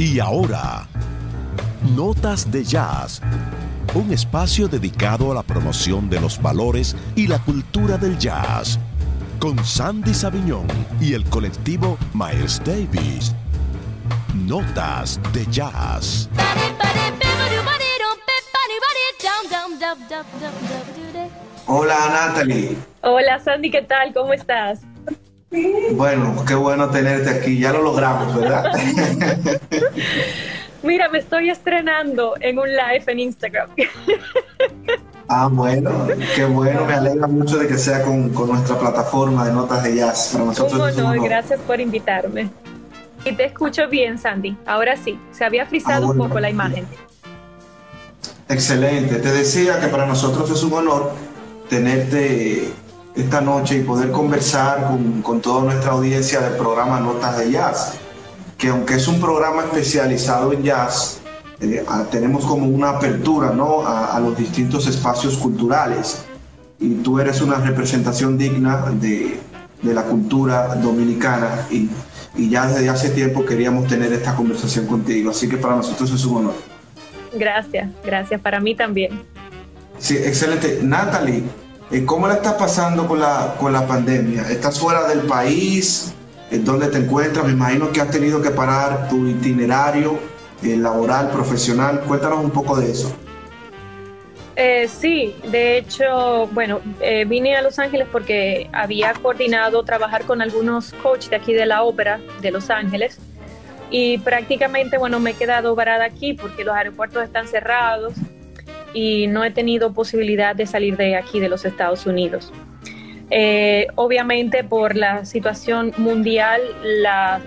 Y ahora, Notas de Jazz, un espacio dedicado a la promoción de los valores y la cultura del jazz, con Sandy Sabiñón y el colectivo Miles Davis. Notas de Jazz. Hola Natalie. Hola Sandy, ¿qué tal? ¿Cómo estás? Bueno, qué bueno tenerte aquí, ya lo logramos, ¿verdad? Mira, me estoy estrenando en un live en Instagram. Ah, bueno, qué bueno, me alegra mucho de que sea con, nuestra plataforma de notas de jazz. Para nosotros no? Gracias por invitarme. Y te escucho bien, Sandy. Ahora sí, se había frisado ah, un poco la imagen. Excelente. Te decía que para nosotros es un honor tenerte esta noche y poder conversar con, con toda nuestra audiencia del programa Notas de Jazz, que aunque es un programa especializado en jazz, eh, tenemos como una apertura ¿no? a, los distintos espacios culturales y tú eres una representación digna de, de la cultura dominicana y, y, ya desde hace tiempo queríamos tener esta conversación contigo, así que para nosotros es un honor. Gracias, gracias, para mí también. Sí, excelente. Natalie, ¿cómo la estás pasando con la, con la pandemia? ¿Estás fuera del país? ¿En dónde te encuentras? Me imagino que has tenido que parar tu itinerario eh, laboral, profesional. Cuéntanos un poco de eso. Eh, sí, de hecho, bueno, eh, vine a Los Ángeles porque había coordinado trabajar con algunos coaches de aquí de la ópera de Los Ángeles y prácticamente, bueno, me he quedado varada aquí porque los aeropuertos están cerrados y no he tenido posibilidad de salir de aquí de los Estados Unidos. obviamente por la situación mundial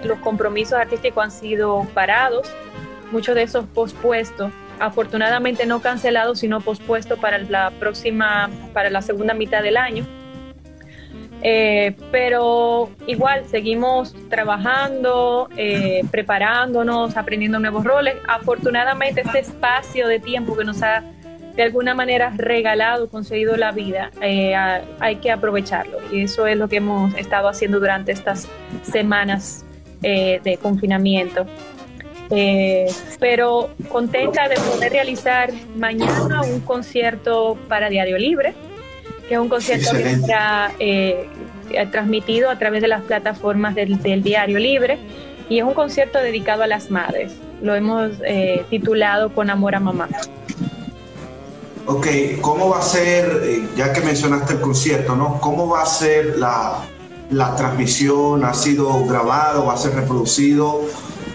los compromisos artísticos han sido parados muchos de esos pospuestos, afortunadamente no cancelados, sino pospuestos para la próxima, para la segunda mitad del año. Eh, pero igual seguimos trabajando, eh, preparándonos, aprendiendo nuevos roles. Afortunadamente este espacio de tiempo que nos ha de alguna manera regalado, conseguido la vida, eh, hay que aprovecharlo. Y eso es lo que hemos estado haciendo durante estas semanas de confinamiento. Eh, pero contenta de poder realizar mañana un concierto para Diario Libre, que es un concierto que será eh, transmitido a través de las plataformas del, Diario Libre y es un concierto dedicado a las madres. Lo hemos eh, titulado Con Amor a Mamá. Ok, ¿cómo va a ser, ya que mencionaste el concierto, ¿no? ¿Cómo va a ser la, la transmisión? ¿Ha sido grabado? ¿Va a ser reproducido?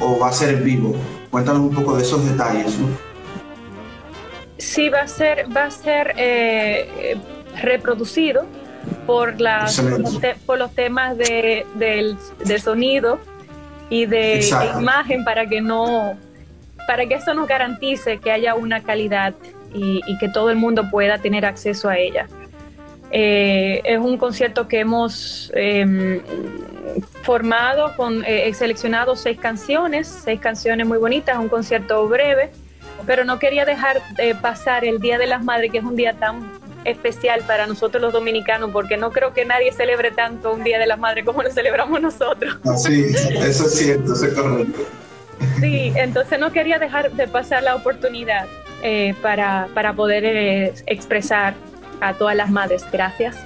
o va a ser en vivo? Cuéntanos un poco de esos detalles. ¿no? Sí, va a ser, va a ser eh, reproducido por, las, por los temas de, sonido y de imagen para que no para que eso nos garantice que haya una calidad y, que todo el mundo pueda tener acceso a ella. Eh, es un concierto que hemos em, formado, con, eh, he seleccionado seis canciones, seis canciones muy bonitas, un concierto breve, pero no quería dejar de pasar el Día de las Madres, que es un día tan especial para nosotros los dominicanos, porque no creo que nadie celebre tanto un Día de las Madres como lo celebramos nosotros. Sí, eso es cierto, eso es correcto. Sí, entonces no quería dejar de pasar la oportunidad eh, para, para, poder eh, expresar a todas las madres gracias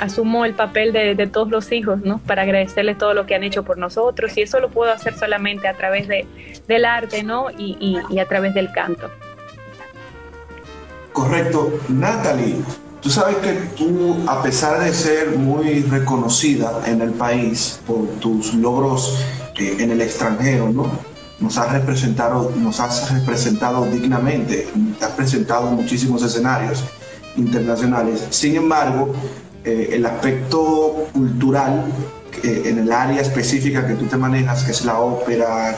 asumo el papel de, todos los hijos, ¿no? Para agradecerles todo lo que han hecho por nosotros y eso lo puedo hacer solamente a través de, del arte, ¿no? Y, a través del canto. Correcto. Natalie, tú sabes que tú, a pesar de ser muy reconocida en el país por tus logros eh, en el extranjero, ¿no? Nos has representado, nos has representado dignamente, te has presentado en muchísimos escenarios internacionales. Sin embargo, eh, el aspecto cultural eh, en el área específica que tú te manejas, que es la ópera,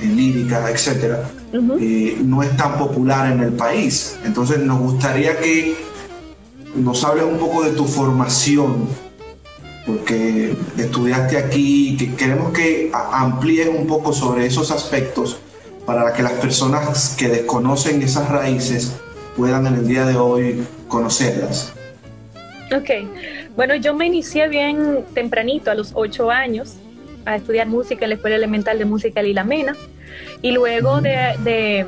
eh, lírica, etcétera, no es tan popular en el país. Entonces nos gustaría que nos hables un poco de tu formación, porque estudiaste aquí, que queremos que amplíes un poco sobre esos aspectos para que las personas que desconocen esas raíces puedan en el día de hoy conocerlas. Ok, bueno, yo me inicié bien tempranito, a los ocho años. a estudiar música en la Escuela Elemental de Música Lila Mena y luego de,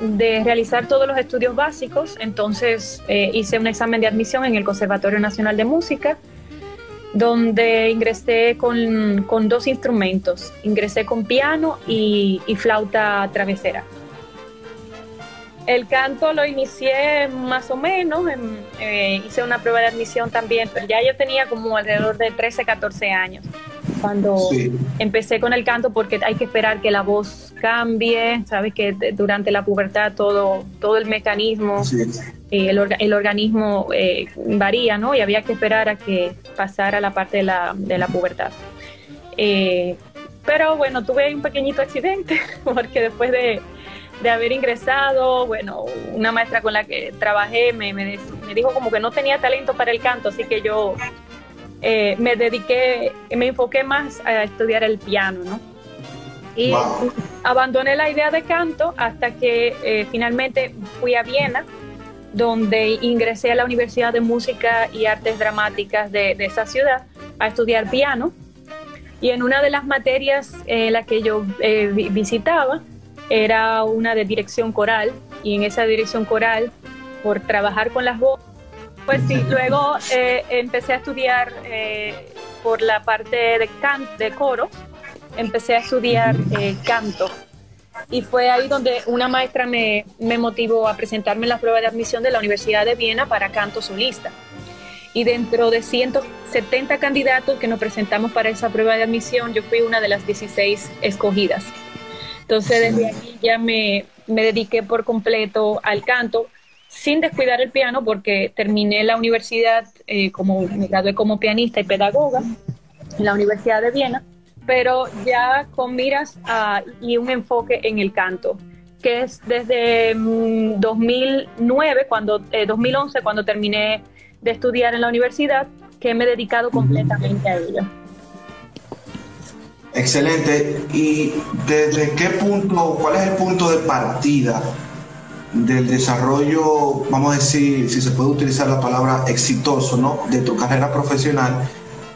de, realizar todos los estudios básicos, entonces eh, hice un examen de admisión en el Conservatorio Nacional de Música donde ingresé con, con, dos instrumentos. Ingresé con piano y, flauta travesera. El canto lo inicié más o menos, eh, hice una prueba de admisión también, pero ya yo tenía como alrededor de 13, 14 años cuando empecé con el canto porque hay que esperar que la voz cambie, sabes que durante la pubertad todo, todo el mecanismo, eh, el, el, organismo eh, varía, ¿no? Y había que esperar a que pasara la parte de la, de la pubertad. pero bueno, tuve un pequeñito accidente porque después de de haber ingresado, bueno, una maestra con la que trabajé me, me, dijo como que no tenía talento para el canto, así que yo eh, me dediqué, me enfoqué más a estudiar el piano, ¿no? Y abandoné la idea de canto hasta que eh, finalmente fui a Viena, donde ingresé a la Universidad de Música y Artes Dramáticas de, de esa ciudad a estudiar piano. Y en una de las materias en la que yo eh, visitaba, era una de dirección coral y en esa dirección coral, por trabajar con las voces, pues sí, luego eh, empecé a estudiar eh, por la parte de, can de coro, empecé a estudiar eh, canto. Y fue ahí donde una maestra me, me motivó a presentarme en la prueba de admisión de la Universidad de Viena para canto solista. Y dentro de 170 candidatos que nos presentamos para esa prueba de admisión, yo fui una de las 16 escogidas. Entonces desde ahí ya me, me dediqué por completo al canto, sin descuidar el piano porque terminé la universidad eh, como me gradué como pianista y pedagoga en la Universidad de Viena, pero ya con miras y un enfoque en el canto, que es desde 2009 mm, cuando 2011 eh, cuando terminé de estudiar en la universidad que me he dedicado completamente a ello. Excelente. ¿Y desde qué punto, cuál es el punto de partida del desarrollo, vamos a decir, si se puede utilizar la palabra exitoso, ¿no? De tu carrera profesional?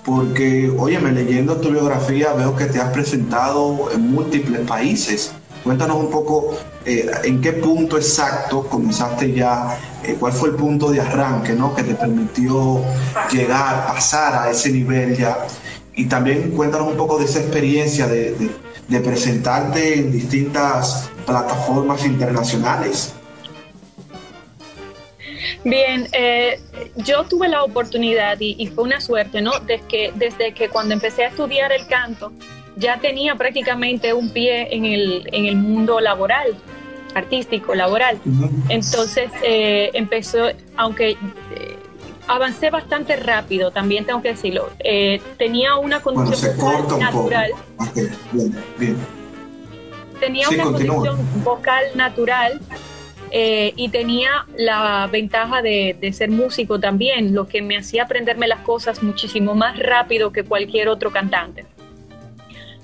Porque, óyeme, leyendo tu biografía veo que te has presentado en múltiples países. Cuéntanos un poco eh, en qué punto exacto comenzaste ya, eh, cuál fue el punto de arranque, ¿no? Que te permitió llegar, pasar a ese nivel ya y también cuéntanos un poco de esa experiencia de, presentarte en distintas plataformas internacionales. Bien, eh, yo tuve la oportunidad y, fue una suerte, ¿no? Desde que, desde que cuando empecé a estudiar el canto, ya tenía prácticamente un pie en el, en el mundo laboral, artístico, laboral. Entonces eh, empezó, aunque eh, avancé bastante rápido, también tengo que decirlo. Eh, tenía una condición vocal natural. Tenía una condición vocal natural eh, y tenía la ventaja de, ser músico también, lo que me hacía aprenderme las cosas muchísimo más rápido que cualquier otro cantante.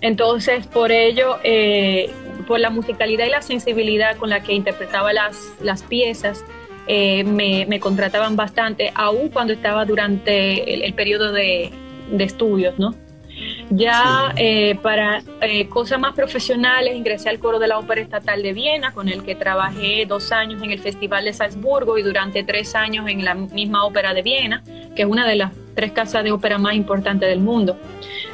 Entonces, por ello, eh, por la musicalidad y la sensibilidad con la que interpretaba las, las piezas, eh, me, contrataban bastante, aún cuando estaba durante el, periodo de, estudios, ¿no? Ya eh, para eh, cosas más profesionales ingresé al coro de la Ópera Estatal de Viena, con el que trabajé dos años en el Festival de Salzburgo y durante tres años en la misma Ópera de Viena, que es una de las tres casas de ópera más importantes del mundo.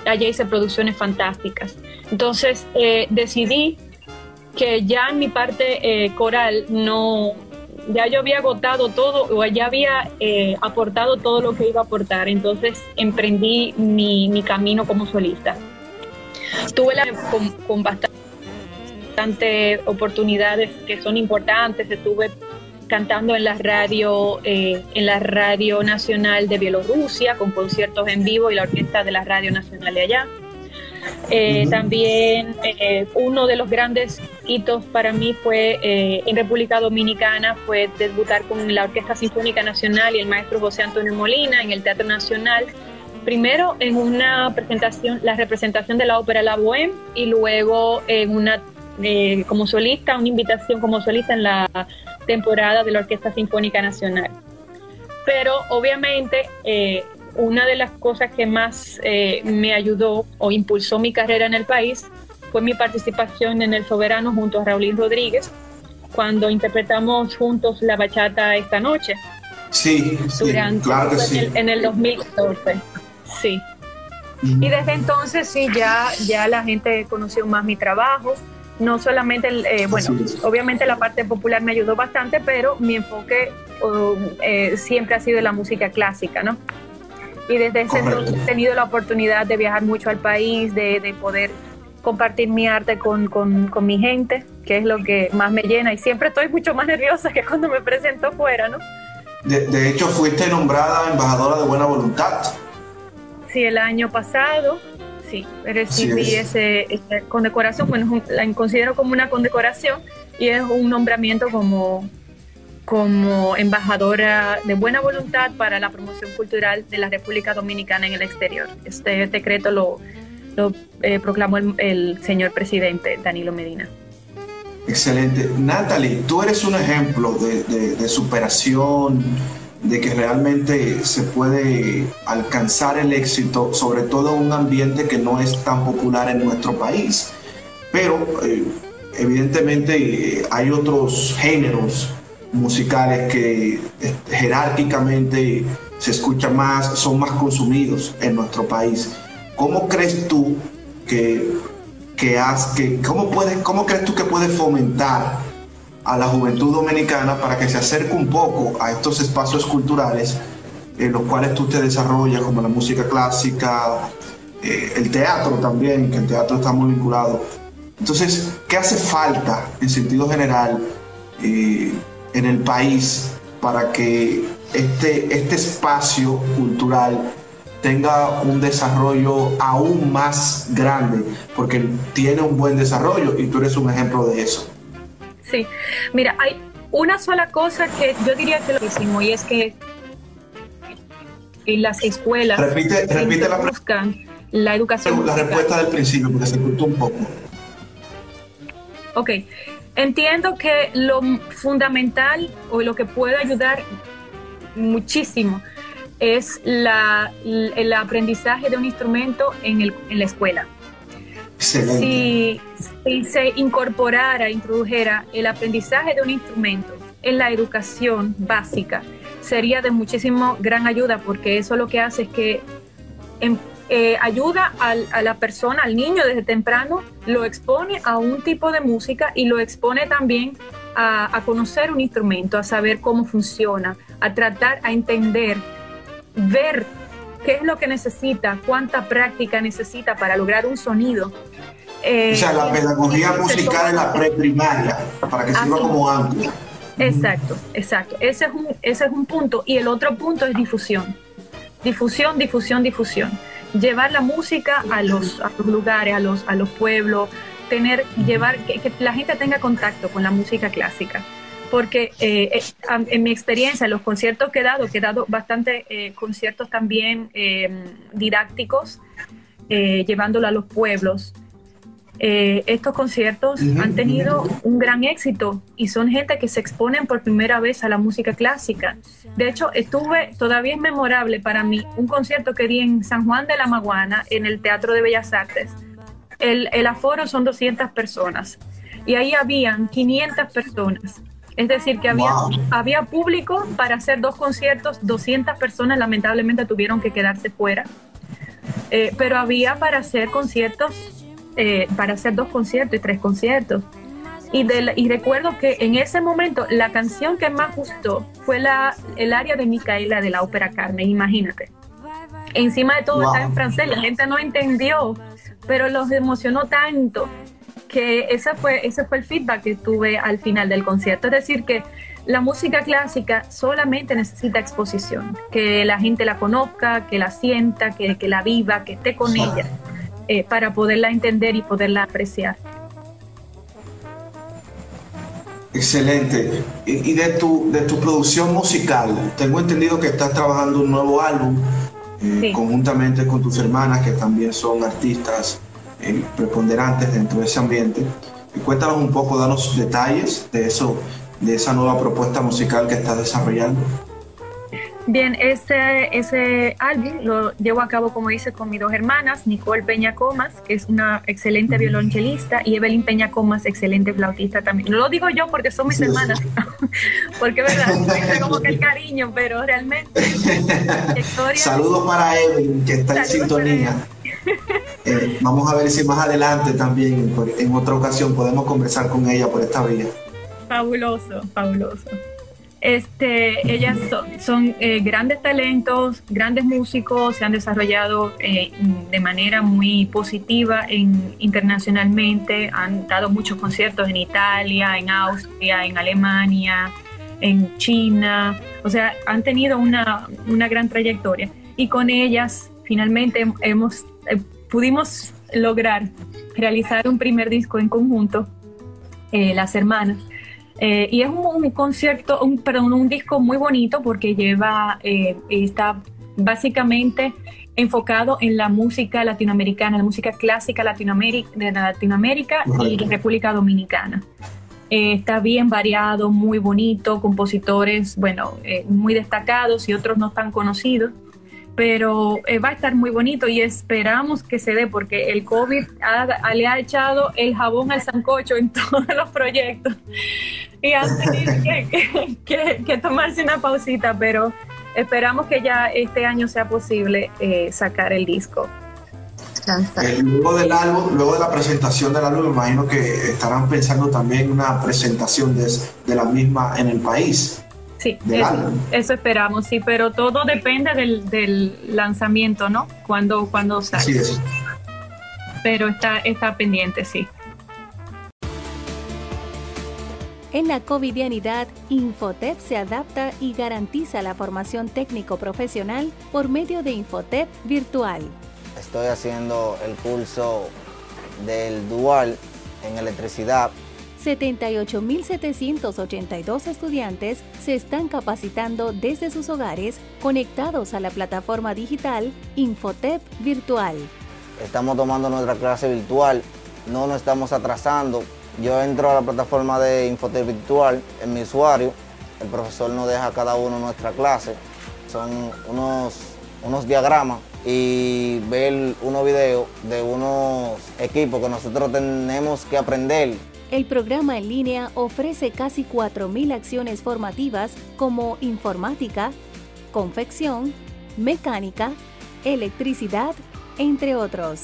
Allá hice producciones fantásticas. Entonces decidí que ya en mi parte coral no, ya yo había agotado todo o ya había eh, aportado todo lo que iba a aportar, entonces emprendí mi, camino como solista. Tuve la, con, con bastante oportunidades que son importantes, estuve cantando en la radio eh, en la radio nacional de Bielorrusia con conciertos en vivo y la orquesta de la radio nacional de allá eh, también eh, uno de los grandes hitos para mí fue eh, en República Dominicana, fue debutar con la Orquesta Sinfónica Nacional y el maestro José Antonio Molina en el Teatro Nacional. Primero en una presentación, la representación de la ópera La Bohème y luego en una como solista, una invitación como solista en la temporada de la Orquesta Sinfónica Nacional. Pero obviamente una de las cosas que más eh, me ayudó o impulsó mi carrera en el país fue mi participación en El Soberano junto a Raulín Rodríguez, cuando interpretamos juntos la bachata esta noche. Sí, claro que sí. En el, en el 2014, sí. Y desde entonces sí, ya, ya la gente conoció más mi trabajo. No solamente, eh, bueno, obviamente la parte popular me ayudó bastante, pero mi enfoque eh, siempre ha sido la música clásica, ¿no? Y desde ese entonces he tenido la oportunidad de viajar mucho al país, de, de poder compartir mi arte con, con, con, mi gente, que es lo que más me llena. Y siempre estoy mucho más nerviosa que cuando me presento fuera, ¿no? De, de hecho, fuiste nombrada embajadora de buena voluntad. Sí, el año pasado, sí, recibí ese, esa condecoración. Bueno, la considero como una condecoración y es un nombramiento como como embajadora de buena voluntad para la promoción cultural de la República Dominicana en el exterior. Este decreto lo, eh, proclamó el, señor presidente Danilo Medina. Excelente. Natalie, tú eres un ejemplo de, superación, de que realmente se puede alcanzar el éxito, sobre todo en un ambiente que no es tan popular en nuestro país. Pero eh, evidentemente eh, hay otros géneros musicales que este, jerárquicamente se escuchan más, son más consumidos en nuestro país. ¿Cómo crees tú que, que, que cómo, puedes, cómo crees tú que puedes fomentar a la juventud dominicana para que se acerque un poco a estos espacios culturales en los cuales tú te desarrollas, como la música clásica, eh, el teatro también, que el teatro está muy vinculado. Entonces, ¿qué hace falta en sentido general eh, en el país para que este, este espacio cultural tenga un desarrollo aún más grande, porque tiene un buen desarrollo y tú eres un ejemplo de eso. Sí, mira, hay una sola cosa que yo diría que lo hicimos y es que en las escuelas repite, repite la, buscan la educación. La respuesta del principio, porque se cortó un poco. Ok, Entiendo que lo fundamental o lo que puede ayudar muchísimo es la, el aprendizaje de un instrumento en, el, en la escuela. Si, si, se incorporara, introdujera el aprendizaje de un instrumento en la educación básica, sería de muchísimo gran ayuda porque eso lo que hace es que en, eh, ayuda a la persona, al niño desde temprano, lo expone a un tipo de música y lo expone también a, conocer un instrumento, a saber cómo funciona, a tratar, a entender, ver qué es lo que necesita, cuánta práctica necesita para lograr un sonido. Eh, o sea, la pedagogía musical en la preprimaria, para que sirva como ancla. Exacto, exacto. Ese es, un, ese es un punto. Y el otro punto es difusión. Difusión, difusión, difusión llevar la música a los, a los lugares, a los, a los pueblos, tener, llevar, que, la gente tenga contacto con la música clásica. Porque eh, eh, en mi experiencia, en los conciertos que he dado, que he dado bastante eh, conciertos también didácticos, llevándolo a los pueblos, eh, estos conciertos han tenido un gran éxito y son gente que se exponen por primera vez a la música clásica. De hecho, estuve, todavía es memorable para mí, un concierto que di en San Juan de la Maguana, en el Teatro de Bellas Artes. El, el aforo son 200 personas y ahí habían 500 personas. Es decir, que había, había público para hacer dos conciertos, 200 personas lamentablemente tuvieron que quedarse fuera, eh, pero había para hacer conciertos eh, para hacer dos conciertos y tres conciertos. Y, y recuerdo que en ese momento la canción que más gustó fue la, el área de Micaela de la ópera Carmen, imagínate. Encima de todo está en francés, la gente no entendió, pero los emocionó tanto que ese fue, ese fue el feedback que tuve al final del concierto. Es decir, que la música clásica solamente necesita exposición, que la gente la conozca, que la sienta, que, que la viva, que esté con ella. Eh, para poderla entender y poderla apreciar. Excelente. Y, de, tu, de tu producción musical, tengo entendido que estás trabajando un nuevo álbum eh, conjuntamente con tus hermanas, que también son artistas eh, preponderantes dentro de ese ambiente. Y cuéntanos un poco, danos detalles de eso, de esa nueva propuesta musical que estás desarrollando. Bien, ese, ese álbum lo llevo a cabo, como dice, con mis dos hermanas, Nicole Peña Comas, que es una excelente violonchelista, y Evelyn Peña Comas, excelente flautista también. No lo digo yo porque son mis hermanas, porque verdad, como que el cariño, pero realmente... Saludos para Evelyn, que está en sintonía. Eh, vamos a ver si más adelante también, en otra ocasión, podemos conversar con ella por esta vía. Fabuloso, fabuloso. Este, ellas son, eh, grandes talentos, grandes músicos, se han desarrollado eh, de manera muy positiva en, internacionalmente, han dado muchos conciertos en Italia, en Austria, en Alemania, en China, o sea, han tenido una, gran trayectoria. Y con ellas finalmente hemos, eh, pudimos lograr realizar un primer disco en conjunto, las hermanas eh, y es un, concierto, un, perdón, un disco muy bonito porque lleva, eh, está básicamente enfocado en la música latinoamericana, la música clásica Latinoamérica, de Latinoamérica y República Dominicana. Eh, está bien variado, muy bonito, compositores, bueno, muy destacados y otros no tan conocidos pero va a estar muy bonito y esperamos que se dé porque el COVID le ha echado el jabón al sancocho en todos los proyectos y han tenido que, tomarse una pausita, pero esperamos que ya este año sea posible eh, sacar el disco. Eh, luego del álbum, luego de la presentación del álbum, me imagino que estarán pensando también una presentación de, la misma en el país. Sí, eso, esperamos, sí, pero todo depende del, lanzamiento, ¿no? Cuando, cuando salga. Sí, es. Pero está, está pendiente, sí. En la covidianidad, Infotep se adapta y garantiza la formación técnico-profesional por medio de Infotep virtual. Estoy haciendo el curso del dual en electricidad 78.782 estudiantes se están capacitando desde sus hogares conectados a la plataforma digital Infotep Virtual. Estamos tomando nuestra clase virtual, no nos estamos atrasando yo entro a la plataforma de Infotec Virtual en mi usuario, el profesor nos deja a cada uno nuestra clase, son unos, unos diagramas y ver unos videos de unos equipos que nosotros tenemos que aprender. El programa en línea ofrece casi 4.000 acciones formativas como informática, confección, mecánica, electricidad, entre otros.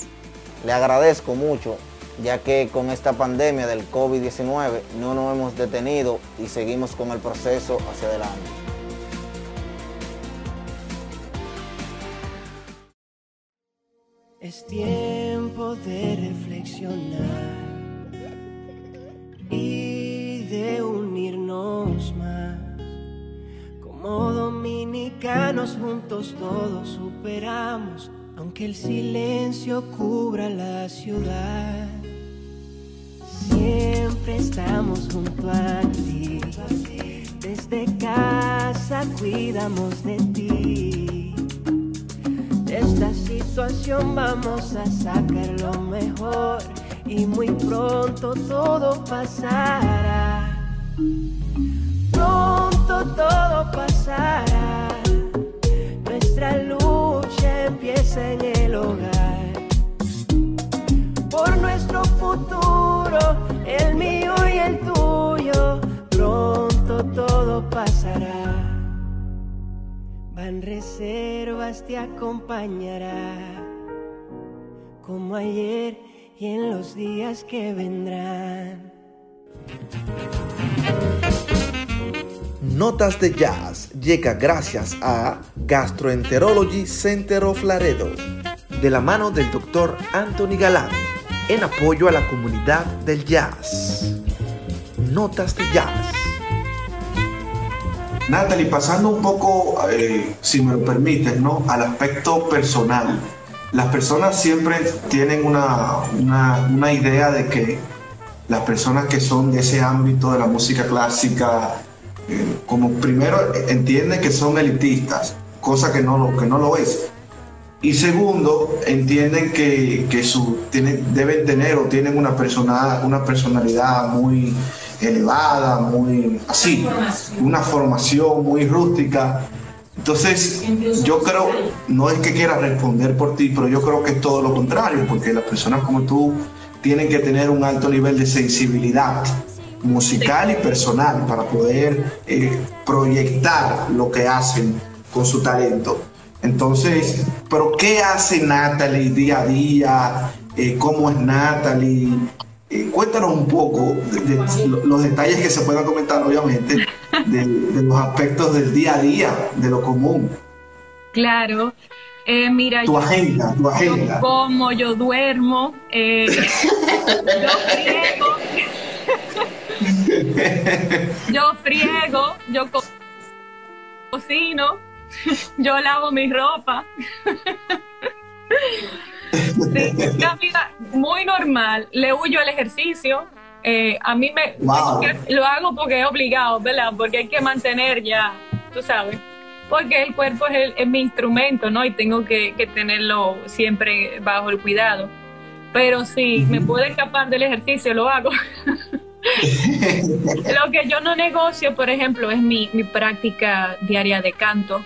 Le agradezco mucho ya que con esta pandemia del COVID-19 no nos hemos detenido y seguimos con el proceso hacia adelante. Es tiempo de reflexionar juntos todos superamos, aunque el silencio cubra la ciudad siempre estamos junto a ti. Desde casa cuidamos de ti. De esta situación vamos a sacar lo mejor y muy pronto todo pasará. Pronto todo pasará. Nuestra lucha empieza en el hogar. Por nuestro futuro el mío y el tuyo, pronto todo pasará. Van reservas te acompañará, como ayer y en los días que vendrán. Notas de Jazz llega gracias a Gastroenterology Center of Laredo, de la mano del doctor Anthony Galán en apoyo a la comunidad del jazz. Notas de jazz. Natalie, pasando un poco, eh, si me lo permites, ¿no? al aspecto personal. Las personas siempre tienen una, una, idea de que las personas que son de ese ámbito de la música clásica, como primero entienden que son elitistas, cosa que no lo, que no lo es. Y segundo, entienden que, su, tienen, deben tener o tienen una, persona, una personalidad muy elevada, muy así, una formación muy rústica. Entonces, yo creo, no es que quiera responder por ti, pero yo creo que es todo lo contrario, porque las personas como tú tienen que tener un alto nivel de sensibilidad musical y personal para poder eh, proyectar lo que hacen con su talento. Entonces, pero ¿qué hace Natalie día a día? Eh, ¿Cómo es Natalie? Eh, cuéntanos un poco de, los detalles que se puedan comentar, obviamente, de, los aspectos del día a día, de lo común. Claro. Eh, mira, tu agenda, tu agenda. Yo como, yo duermo, eh, yo friego, yo yo cocino, yo lavo mi ropa. Sí, muy normal. Le huyo el ejercicio. Eh, a mí me lo hago porque es obligado, ¿verdad? Porque hay que mantener ya, tú sabes. Porque el cuerpo es, mi instrumento, ¿no? Y tengo que, tenerlo siempre bajo el cuidado. Pero si me puedo escapar del ejercicio, lo hago. lo que yo no negocio, por ejemplo, es mi, práctica diaria de canto,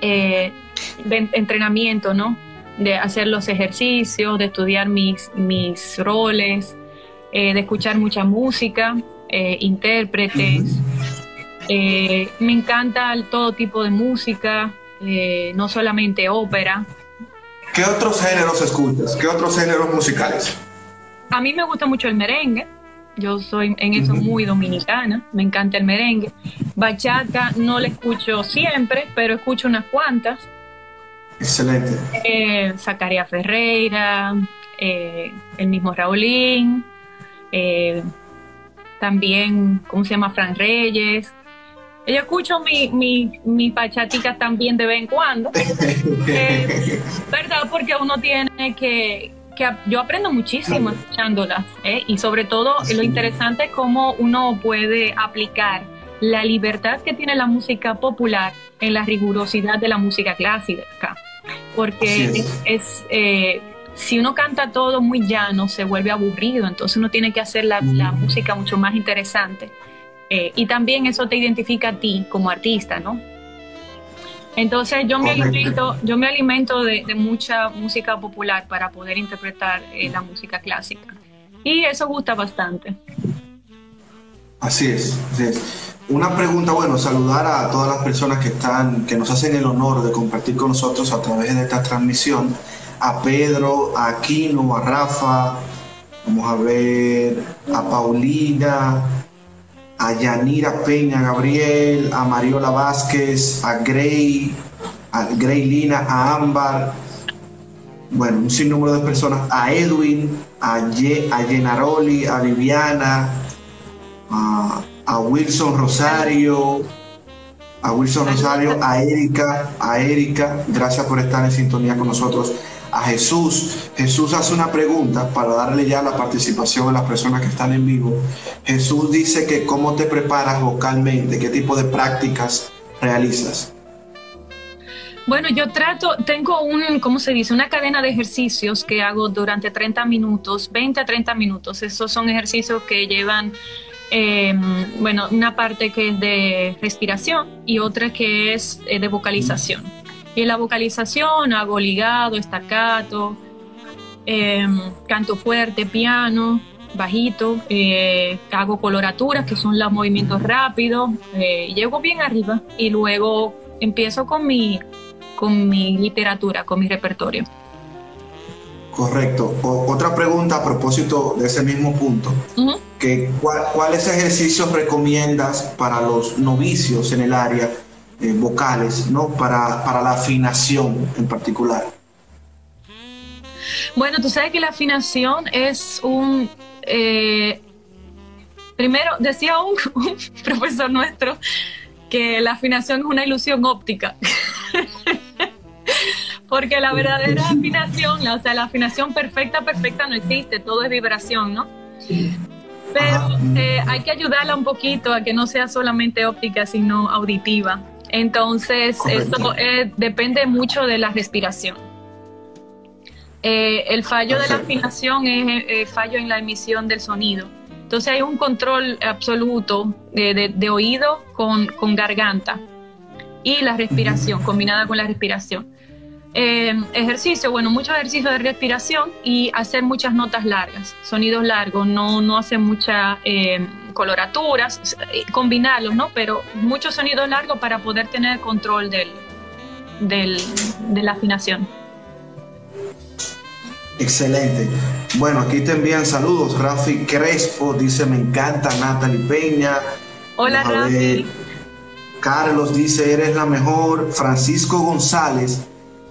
eh, de entrenamiento, ¿no? de hacer los ejercicios, de estudiar mis, mis roles, eh, de escuchar mucha música, eh, intérpretes. Eh, me encanta todo tipo de música, no solamente ópera. ¿Qué otros géneros escuchas? ¿Qué otros géneros musicales? A mí me gusta mucho el merengue. Yo soy en eso muy dominicana, me encanta el merengue. Bachata no la escucho siempre, pero escucho unas cuantas. Excelente. Eh, Zacaria Ferreira, eh, el mismo Raulín, eh, también, ¿cómo se llama? Fran Reyes. Yo escucho mi, mi, mi también de vez en cuando. Eh, ¿Verdad? Porque uno tiene que, que yo aprendo muchísimo escuchándolas y sobre todo lo interesante es cómo uno puede aplicar la libertad que tiene la música popular en la rigurosidad de la música clásica porque es, eh, si uno canta todo muy llano, se vuelve aburrido, entonces uno tiene que hacer la, mm. música mucho más interesante. Eh, y también eso te identifica a ti como artista, ¿no? Entonces yo me alimento, yo me alimento de, mucha música popular para poder interpretar eh, la música clásica. Y eso gusta bastante. Así es, así es. Una pregunta, bueno, saludar a todas las personas que están, que nos hacen el honor de compartir con nosotros a través de esta transmisión. A Pedro, a Aquino, a Rafa, vamos a ver a Paulina, a Yanira Peña Gabriel, a Mariola Vázquez, a Grey, a Grey Lina, a Ámbar, bueno, un sinnúmero de personas, a Edwin, a, Ye, a a Viviana, a a Wilson Rosario, a Wilson Rosario, a Erika, a Erika, gracias por estar en sintonía con nosotros. A Jesús, Jesús hace una pregunta para darle ya la participación a las personas que están en vivo. Jesús dice que cómo te preparas vocalmente, qué tipo de prácticas realizas. Bueno, yo trato, tengo un, ¿cómo se dice? Una cadena de ejercicios que hago durante 30 minutos, 20 a 30 minutos. Esos son ejercicios que llevan Em, bueno, una parte que es de respiración y otra que es eh, de vocalización. Y en la vocalización hago ligado, estacato, em, canto fuerte, piano, bajito, eh, hago coloraturas que son los movimientos rápidos, eh, llego bien arriba y luego empiezo con mi, con mi literatura, con mi repertorio. Correcto. otra pregunta a propósito de ese mismo punto. que, ¿Cuáles ejercicios recomiendas para los novicios en el área eh, vocales, ¿no? Para, para la afinación en particular? Bueno, tú sabes que la afinación es un... Eh, primero, decía un, un profesor nuestro que la afinación es una ilusión óptica. Porque la verdadera afinación, o sea, la afinación perfecta, perfecta no existe, todo es vibración, ¿no? Pero eh, hay que ayudarla un poquito a que no sea solamente óptica, sino auditiva. Entonces, eso eh, depende mucho de la respiración. Eh, el fallo de la afinación es el fallo en la emisión del sonido. Entonces hay un control absoluto de, oído con, con garganta y la respiración, combinada con la respiración. Eh, ejercicio, bueno, muchos ejercicios de respiración y hacer muchas notas largas, sonidos largos, no, no hacer muchas eh, coloraturas, eh, combinarlos, ¿no? Pero muchos sonidos largos para poder tener control del, del, de la afinación. Excelente. Bueno, aquí te envían saludos. Rafi Crespo dice, me encanta Natalie Peña. Hola, Rafi. Carlos dice, eres la mejor. Francisco González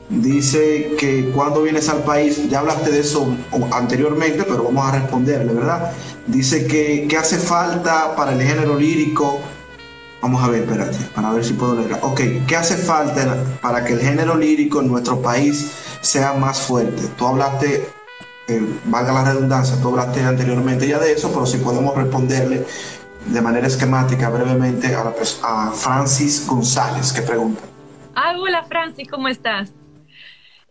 dice que cuando vienes al país, ya hablaste de eso anteriormente, pero vamos a responderle, ¿verdad? Dice que, que hace falta para el género lírico. Vamos a ver, espérate, para ver si puedo leer. Ok, ¿qué hace falta para que el género lírico en nuestro país sea más fuerte? Tú hablaste, eh, valga la redundancia, tú hablaste anteriormente ya de eso, pero si podemos responderle de manera esquemática brevemente a, a Francis González, que pregunta. Ah, hola Francis, ¿cómo estás?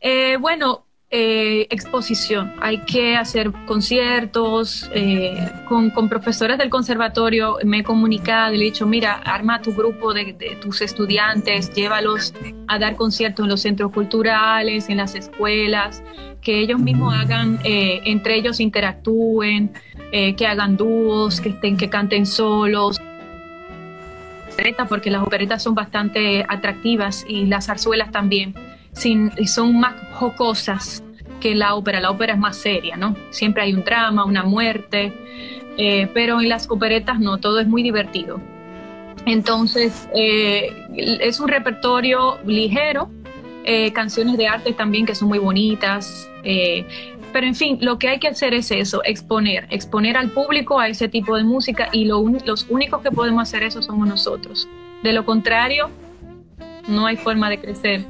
Eh, bueno, eh, exposición. Hay que hacer conciertos. Eh, con, profesores del conservatorio me he comunicado y le he dicho, mira, arma tu grupo de, tus estudiantes, llévalos a dar conciertos en los centros culturales, en las escuelas, que ellos mismos hagan, entre ellos interactúen, que hagan dúos, que, estén, que canten solos porque las operetas son bastante atractivas y las zarzuelas también son más jocosas que la ópera. La ópera es más seria, ¿no? Siempre hay un drama, una muerte, eh, pero en las operetas no, todo es muy divertido. Entonces, eh, es un repertorio ligero, eh, canciones de arte también que son muy bonitas, pero en fin, lo que hay que hacer es eso, exponer, exponer al público a ese tipo de música y los únicos que podemos hacer eso somos nosotros. De lo contrario, no hay forma de crecer.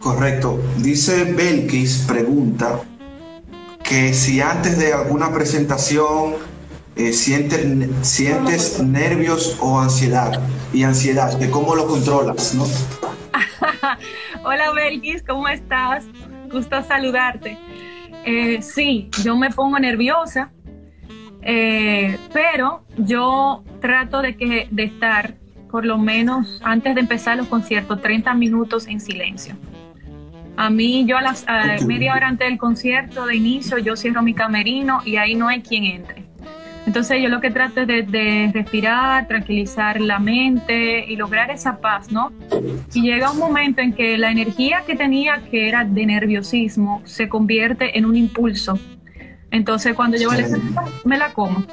Correcto. Dice Belkis, pregunta, que si antes de alguna presentación eh, sientes, nervios o ansiedad, y ansiedad, de cómo lo controlas, ¿no? Hola Belkis, ¿cómo estás? Gusto saludarte. Eh, sí, yo me pongo nerviosa, eh, pero yo trato de, que, de estar por lo menos antes de empezar los conciertos 30 minutos en silencio. A mí, yo a las media hora antes del concierto de inicio, yo cierro mi camerino y ahí no hay quien entre. Entonces yo lo que trato es de, respirar, tranquilizar la mente y lograr esa paz, ¿no? Y llega un momento en que la energía que tenía, que era de nerviosismo, se convierte en un impulso. Entonces cuando llego al escenario, me la como.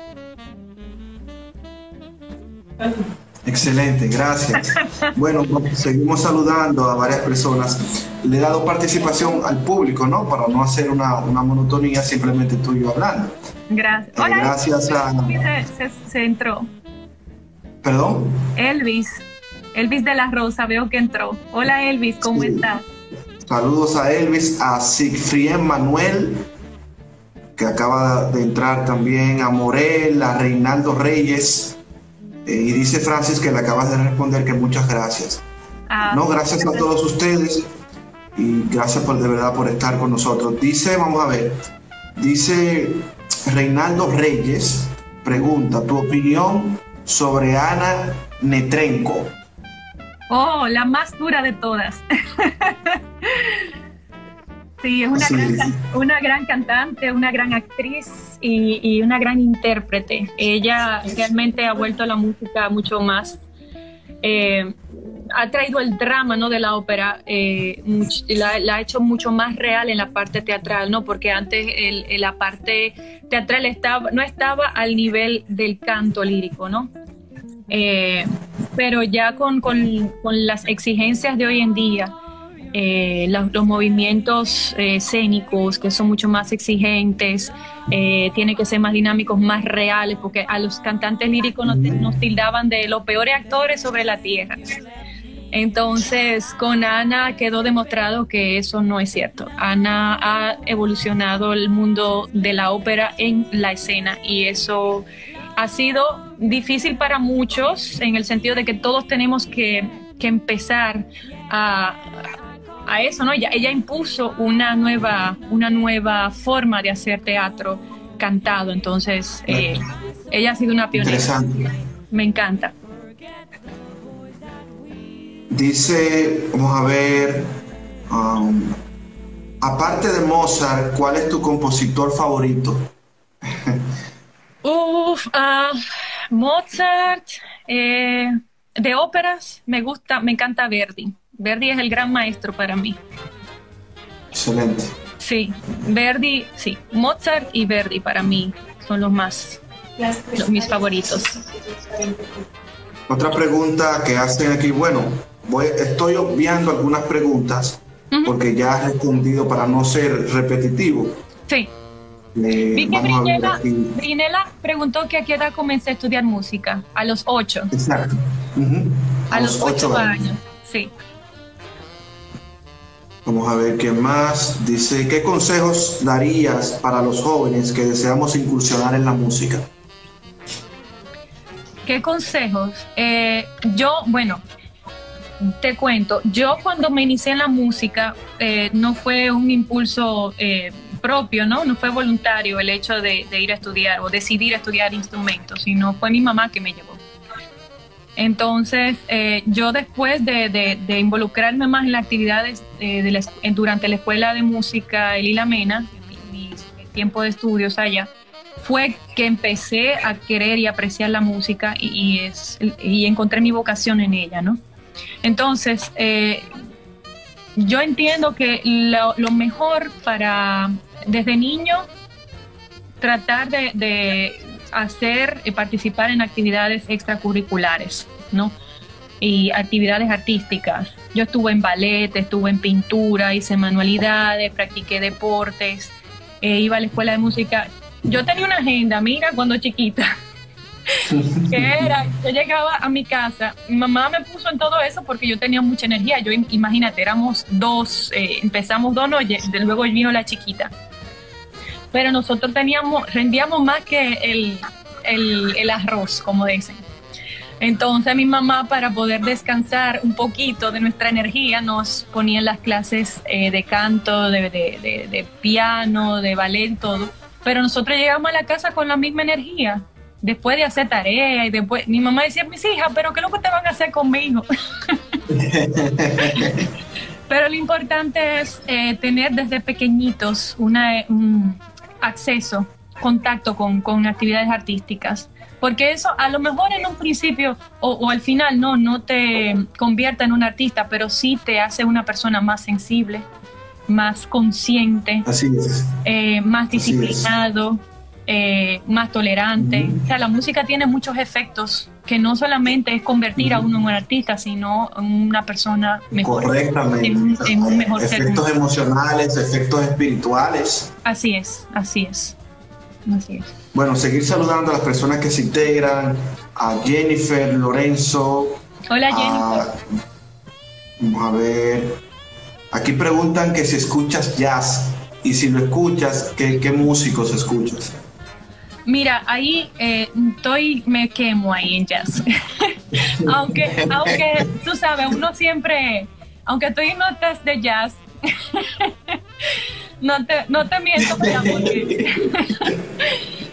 Excelente, gracias. Bueno, seguimos saludando a varias personas. Le he dado participación al público, ¿no? Para no hacer una, monotonía, simplemente tú y yo hablando. Gracias. Eh, gracias a... Se, se, entró. ¿Perdón? Elvis. Elvis de la Rosa, veo que entró. Hola Elvis, ¿cómo estás? Saludos a Elvis, a Sigfrien Manuel, que acaba de entrar también, a Morel, a Reinaldo Reyes, eh, y dice Francis que le acabas de responder que muchas gracias. Ah, no, gracias a todos ustedes y gracias por de verdad por estar con nosotros. Dice, vamos a ver, dice Reinaldo Reyes, pregunta, tu opinión sobre Ana Netrenko. Oh, la más dura de todas. Sí, es una, gran, una gran cantante, una gran actriz y, una gran intérprete. Ella realmente ha vuelto a la música mucho más, eh, ha traído el drama ¿no? de la ópera, eh, la, ha hecho mucho más real en la parte teatral, ¿no? porque antes la parte teatral estaba, no estaba al nivel del canto lírico, ¿no? Eh, pero ya con, con, con las exigencias de hoy en día, eh, los, movimientos eh, escénicos que son mucho más exigentes, eh, tienen que ser más dinámicos, más reales, porque a los cantantes líricos nos, tildaban de los peores actores sobre la tierra. Entonces, con Ana quedó demostrado que eso no es cierto. Ana ha evolucionado el mundo de la ópera en la escena y eso ha sido difícil para muchos en el sentido de que todos tenemos que, que empezar a, a eso, ¿no? Ella, ella impuso una nueva, una nueva forma de hacer teatro cantado, entonces eh, ella ha sido una pionera. Interesante. Me encanta. Dice, vamos a ver, um, aparte de Mozart, ¿cuál es tu compositor favorito? Uf, ah, Mozart, eh, de óperas me gusta, me encanta Verdi. Verdi es el gran maestro para mí. Excelente. Sí, Verdi, sí, Mozart y Verdi para mí son los más, los, mis favoritos. Otra pregunta que hacen aquí, bueno, voy, estoy obviando algunas preguntas porque ya has respondido para no ser repetitivo. Sí. Eh, Vi que vamos a ver Brinela, aquí. Brinela preguntó que a qué edad comencé a estudiar música. A los ocho. Exacto. Ujú. A, los ocho años. Sí. Vamos a ver qué más. Dice, ¿qué consejos darías para los jóvenes que deseamos incursionar en la música? ¿Qué consejos? Eh, yo, bueno, te cuento, yo cuando me inicié en la música eh, no fue un impulso eh, propio, ¿no? No fue voluntario el hecho de, de ir a estudiar o decidir estudiar instrumentos, sino fue mi mamá que me llevó. Entonces, eh, yo después de, involucrarme más en las actividades durante la Escuela de Música Elila Mena, mi, tiempo de estudios allá, fue que empecé a querer y apreciar la música y, es, y encontré mi vocación en ella, ¿no? Entonces, eh, yo entiendo que lo, mejor para, desde niño, tratar de hacer y participar en actividades extracurriculares, ¿no? Y actividades artísticas. Yo estuve en ballet, estuve en pintura, hice manualidades, practiqué deportes, eh, iba a la escuela de música. Yo tenía una agenda, mira, cuando chiquita, que era, yo llegaba a mi casa, mi mamá me puso en todo eso porque yo tenía mucha energía. Yo, im- imagínate, éramos dos, eh, empezamos dos, no, luego vino la chiquita pero nosotros teníamos, rendíamos más que el, el, el arroz, como dicen. Entonces mi mamá, para poder descansar un poquito de nuestra energía, nos ponía en las clases eh, de canto, de, de- de- de piano, de ballet, todo. Pero nosotros llegamos a la casa con la misma energía. Después de hacer tarea y después, mi mamá decía, mis hijas, pero ¿qué es lo que te van a hacer conmigo? Pero lo importante es eh, tener desde pequeñitos una, un acceso, contacto con, con actividades artísticas. Porque eso a lo mejor en un principio o, o al final no, no te convierta en un artista, pero sí te hace una persona más sensible, más consciente, Así es. eh, más Así es. Eh, más tolerante. Ujú. O sea, la música tiene muchos efectos que no solamente es convertir a uno en un artista, sino en una persona mejor. Correctamente. En un- en un mejor ser efectos humano. emocionales, efectos espirituales. Así es, así es. Así es. Bueno, seguir saludando a las personas que se integran, a Jennifer, Lorenzo, Hola a- Jennifer. vamos a ver. Aquí preguntan que si escuchas jazz y si lo escuchas, ¿qué, qué músicos escuchas? Mira, ahí eh, estoy, me quemo ahí en jazz. aunque, aunque tú sabes, uno siempre, aunque estoy en notas de jazz, no te, no te miento,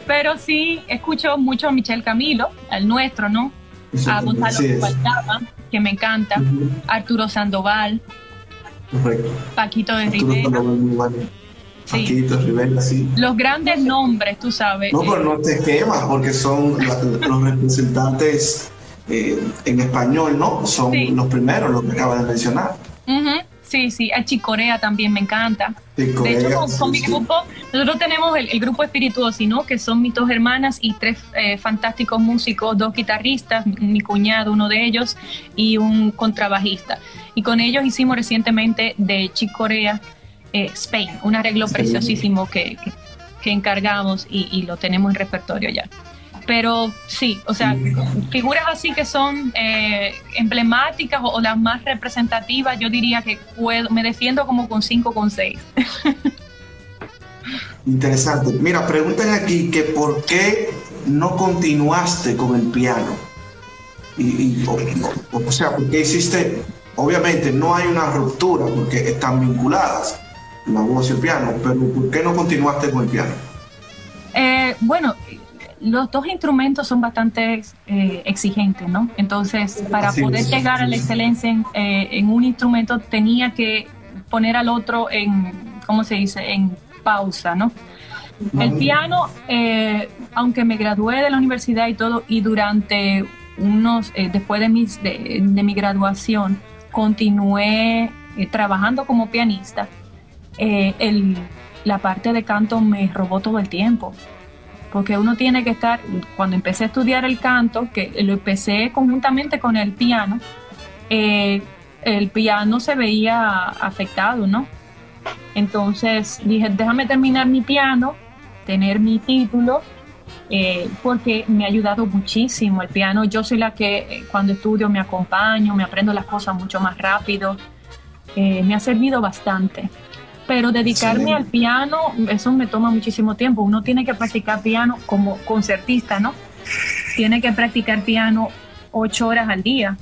pero sí escucho mucho a Michel Camilo, al nuestro, ¿no? A Gonzalo. Gualdama, que me encanta, Arturo Sandoval, Correcto. Paquito de Arturo Rivera, Sandoval. Sí. Paquito, Rivera, sí. los grandes nombres, tú sabes. No, eh, pero no te quemas porque son los representantes eh, en español, ¿no? Son Sí. los primeros, los que acabas de mencionar. Ujú, Sí, sí, a Chicorea también me encanta. Sí, De hecho, con, sí, con mi sí. grupo, nosotros tenemos el, el grupo Espirituosi, ¿no? Que son mis dos hermanas y tres eh, fantásticos músicos, dos guitarristas, mi, mi cuñado, uno de ellos, y un contrabajista. Y con ellos hicimos recientemente de Chicorea eh, Spain, un arreglo Sí. preciosísimo que, que, que encargamos y, y lo tenemos en repertorio ya. Pero sí, o sea, figuras así que son eh, emblemáticas o, o las más representativas, yo diría que puedo, me defiendo como con cinco, con seis. Interesante. Mira, preguntan aquí que por qué no continuaste con el piano. Y, y- o, o- o sea, ¿por qué hiciste? Obviamente no hay una ruptura porque están vinculadas la voz y el piano, pero ¿por qué no continuaste con el piano? Eh, bueno, los dos instrumentos son bastante eh, exigentes, ¿no? Entonces, para poder llegar a la excelencia en, eh, en, un instrumento, tenía que poner al otro en, ¿cómo se dice?, en pausa, ¿no? El piano, eh, aunque me gradué de la universidad y todo, y durante unos, después de, mis, de, de, mi graduación, continué trabajando como pianista, el, la parte de canto me robó todo el tiempo porque uno tiene que estar, cuando empecé a estudiar el canto, que lo empecé conjuntamente con el piano, eh, el piano se veía afectado, ¿no? Entonces dije, déjame terminar mi piano, tener mi título, eh, porque me ha ayudado muchísimo. El piano, yo soy la que eh, cuando estudio me acompaño, me aprendo las cosas mucho más rápido. me ha servido bastante pero dedicarme al piano, eso me toma muchísimo tiempo. Uno tiene que practicar piano como concertista, ¿no? Tiene que practicar piano ocho horas al día.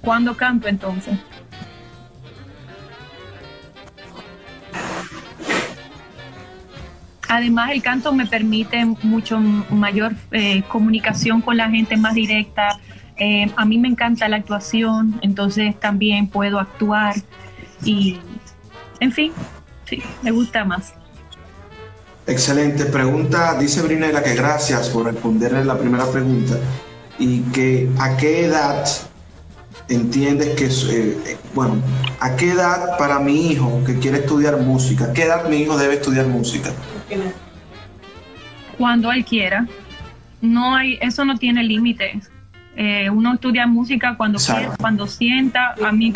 ¿Cuándo canto entonces? Además, el canto me permite mucho mayor eh, comunicación con la gente más directa. Eh, a mí me encanta la actuación, entonces también puedo actuar y, en fin, sí, me gusta más. Excelente pregunta, dice Brinela que gracias por responderle la primera pregunta y que a qué edad entiendes que, eh, bueno, a qué edad para mi hijo que quiere estudiar música, a qué edad mi hijo debe estudiar música? Cuando él quiera. No hay, eso no tiene límites. Eh, uno estudia música cuando quiera, cuando sienta. A mí,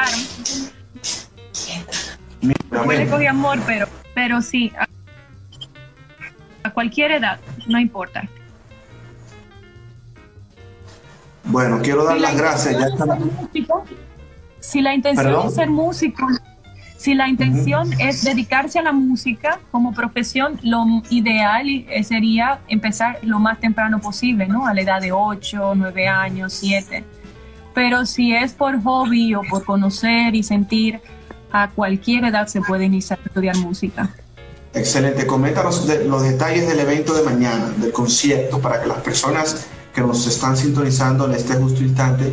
no le cogí amor, pero, pero sí, a, cualquier edad, no importa. Bueno, quiero dar las gracias. si la intención es ser músico, si la intención es dedicarse a la música como profesión, lo ideal sería empezar lo más temprano posible, ¿no? A la edad de 8, 9 años, 7. Pero si es por hobby o por conocer y sentir, a cualquier edad se puede iniciar a estudiar música. Excelente. Coméntanos los detalles del evento de mañana, del concierto, para que las personas que nos están sintonizando en este justo instante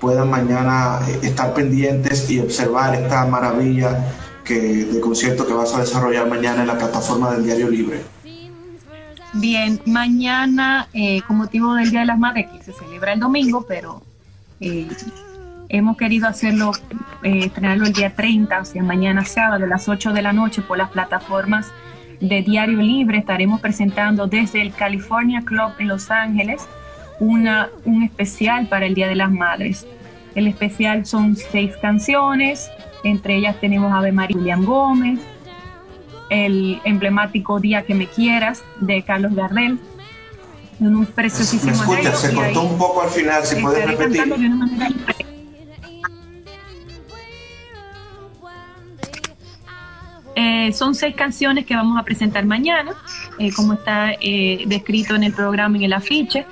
puedan mañana eh, estar pendientes y observar esta maravilla que, de concierto que vas a desarrollar mañana en la plataforma del Diario Libre. Bien, mañana, eh, con motivo del Día de las Madres, que se celebra el domingo, pero eh, Hemos querido hacerlo, eh, estrenarlo el día 30, o sea, mañana sábado a las 8 de la noche por las plataformas de Diario Libre. Estaremos presentando desde el California Club en Los Ángeles una, un especial para el Día de las Madres. El especial son seis canciones, entre ellas tenemos Ave María William Gómez, el emblemático Día que me quieras de Carlos Gardel, en un preciosísimo me escucha, se cortó un poco al final, si puedes repetir. Eh, son seis canciones que vamos a presentar mañana, eh, como está eh, descrito en el programa en el afiche.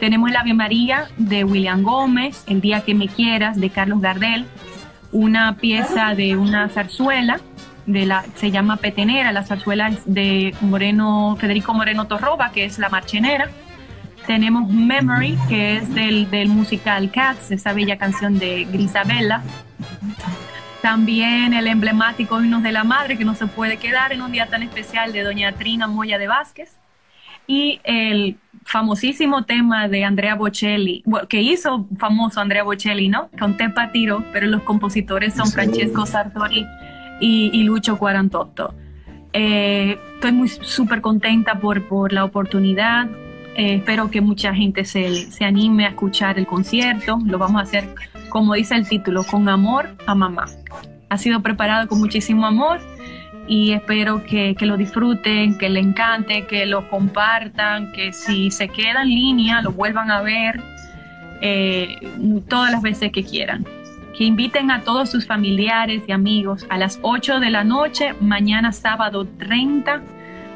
Tenemos el Ave María de William Gómez, El Día que Me Quieras de Carlos Gardel, una pieza de una zarzuela, de la, se llama Petenera, la zarzuela es de Moreno, Federico Moreno Torroba, que es la marchenera. Tenemos Memory, que es del, del musical Cats, esa bella canción de Grisabella. También el emblemático Himnos de la Madre, que no se puede quedar en un día tan especial de doña Trina Moya de Vázquez. Y el famosísimo tema de Andrea Bocelli, que hizo famoso Andrea Bocelli, ¿no? Con Te Patiro, pero los compositores son Francesco Sartori y, Lucho Cuarantotto. Eh, estoy muy súper contenta por, por la oportunidad. Eh, espero que mucha gente se, se anime a escuchar el concierto. Lo vamos a hacer, como dice el título, con amor a mamá ha sido preparado con muchísimo amor y espero que, lo disfruten, que le encante, que lo compartan, que si se queda en línea lo vuelvan a ver eh, todas las veces que quieran. Que inviten a todos sus familiares y amigos a las 8 de la noche, mañana sábado 30,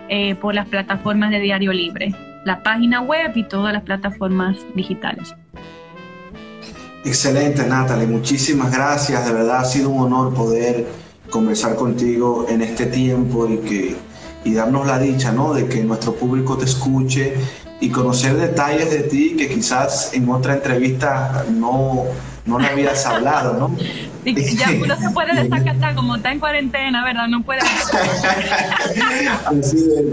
eh, por las plataformas de Diario Libre, la página web y todas las plataformas digitales. Excelente, Natalie. Muchísimas gracias. De verdad ha sido un honor poder conversar contigo en este tiempo y que y darnos la dicha, ¿no? De que nuestro público te escuche y conocer detalles de ti que quizás en otra entrevista no, no le habías hablado, ¿no? ya uno se puede desacatar como está en cuarentena, ¿verdad? No puede. así es,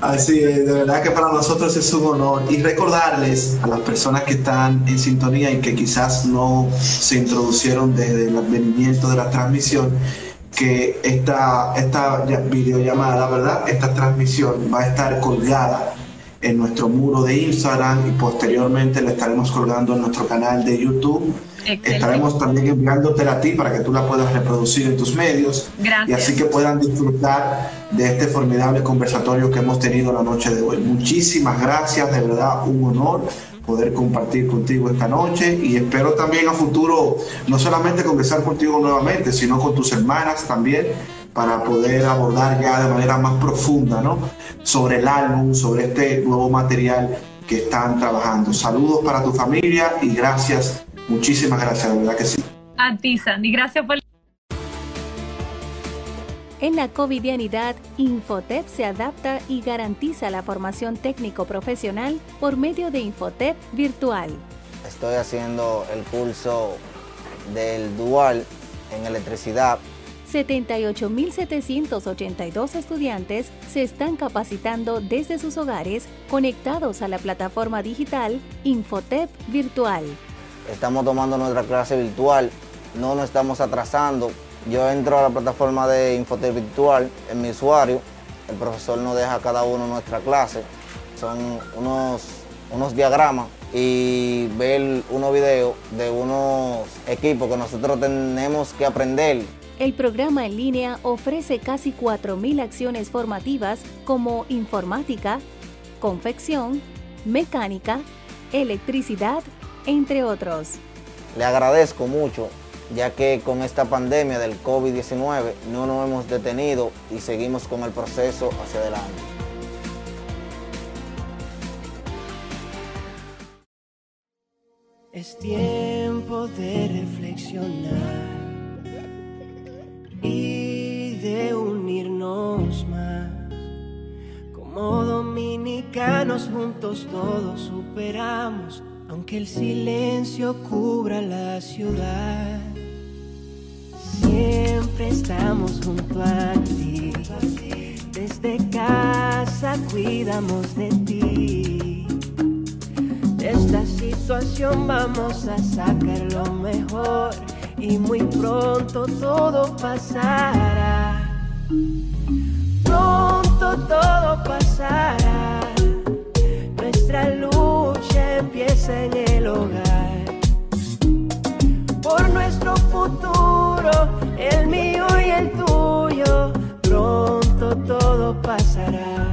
así es, de verdad que para nosotros es un honor y recordarles a las personas que están en sintonía y que quizás no se introducieron desde el advenimiento de la transmisión que esta, esta videollamada, ¿verdad? Esta transmisión va a estar colgada en nuestro muro de Instagram y posteriormente la estaremos colgando en nuestro canal de YouTube. Estaremos también enviándote a ti para que tú la puedas reproducir en tus medios y así que puedan disfrutar de este formidable conversatorio que hemos tenido la noche de hoy. Muchísimas gracias, de verdad, un honor poder compartir contigo esta noche y espero también a futuro no solamente conversar contigo nuevamente, sino con tus hermanas también para poder abordar ya de manera más profunda ¿no? sobre el álbum, sobre este nuevo material que están trabajando. Saludos para tu familia y gracias, muchísimas gracias, de verdad que sí. A ti, Sandy, gracias por... En la covidianidad, Infotep se adapta y garantiza la formación técnico-profesional por medio de Infotep virtual. Estoy haciendo el curso del dual en electricidad 78.782 estudiantes se están capacitando desde sus hogares conectados a la plataforma digital Infotep Virtual. Estamos tomando nuestra clase virtual, no nos estamos atrasando. Yo entro a la plataforma de Infotep Virtual en mi usuario, el profesor nos deja a cada uno nuestra clase, son unos, unos diagramas y ver unos videos de unos equipos que nosotros tenemos que aprender el programa en línea ofrece casi 4.000 acciones formativas como informática, confección, mecánica, electricidad, entre otros. Le agradezco mucho, ya que con esta pandemia del COVID-19 no nos hemos detenido y seguimos con el proceso hacia adelante. Es tiempo de reflexionar y de unirnos más. Como dominicanos juntos todos superamos, aunque el silencio cubra la ciudad. Siempre estamos junto a ti, desde casa cuidamos de ti. De esta situación vamos a sacar lo mejor y muy pronto todo pasará. Pronto todo pasará. Nuestra lucha empieza en el hogar. Por nuestro futuro, el mío y el tuyo, pronto todo pasará.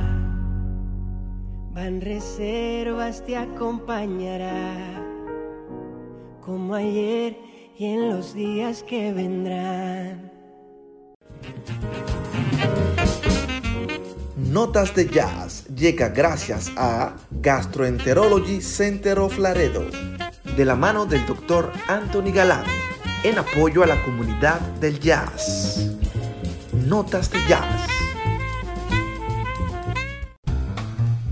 Van reservas te acompañará como ayer y en los días que vendrán. Notas de Jazz llega gracias a Gastroenterology Center of Laredo, de la mano del doctor Anthony Galán, en apoyo a la comunidad del jazz. Notas de Jazz.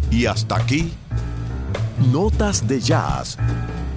Y hasta aquí, Notas de Jazz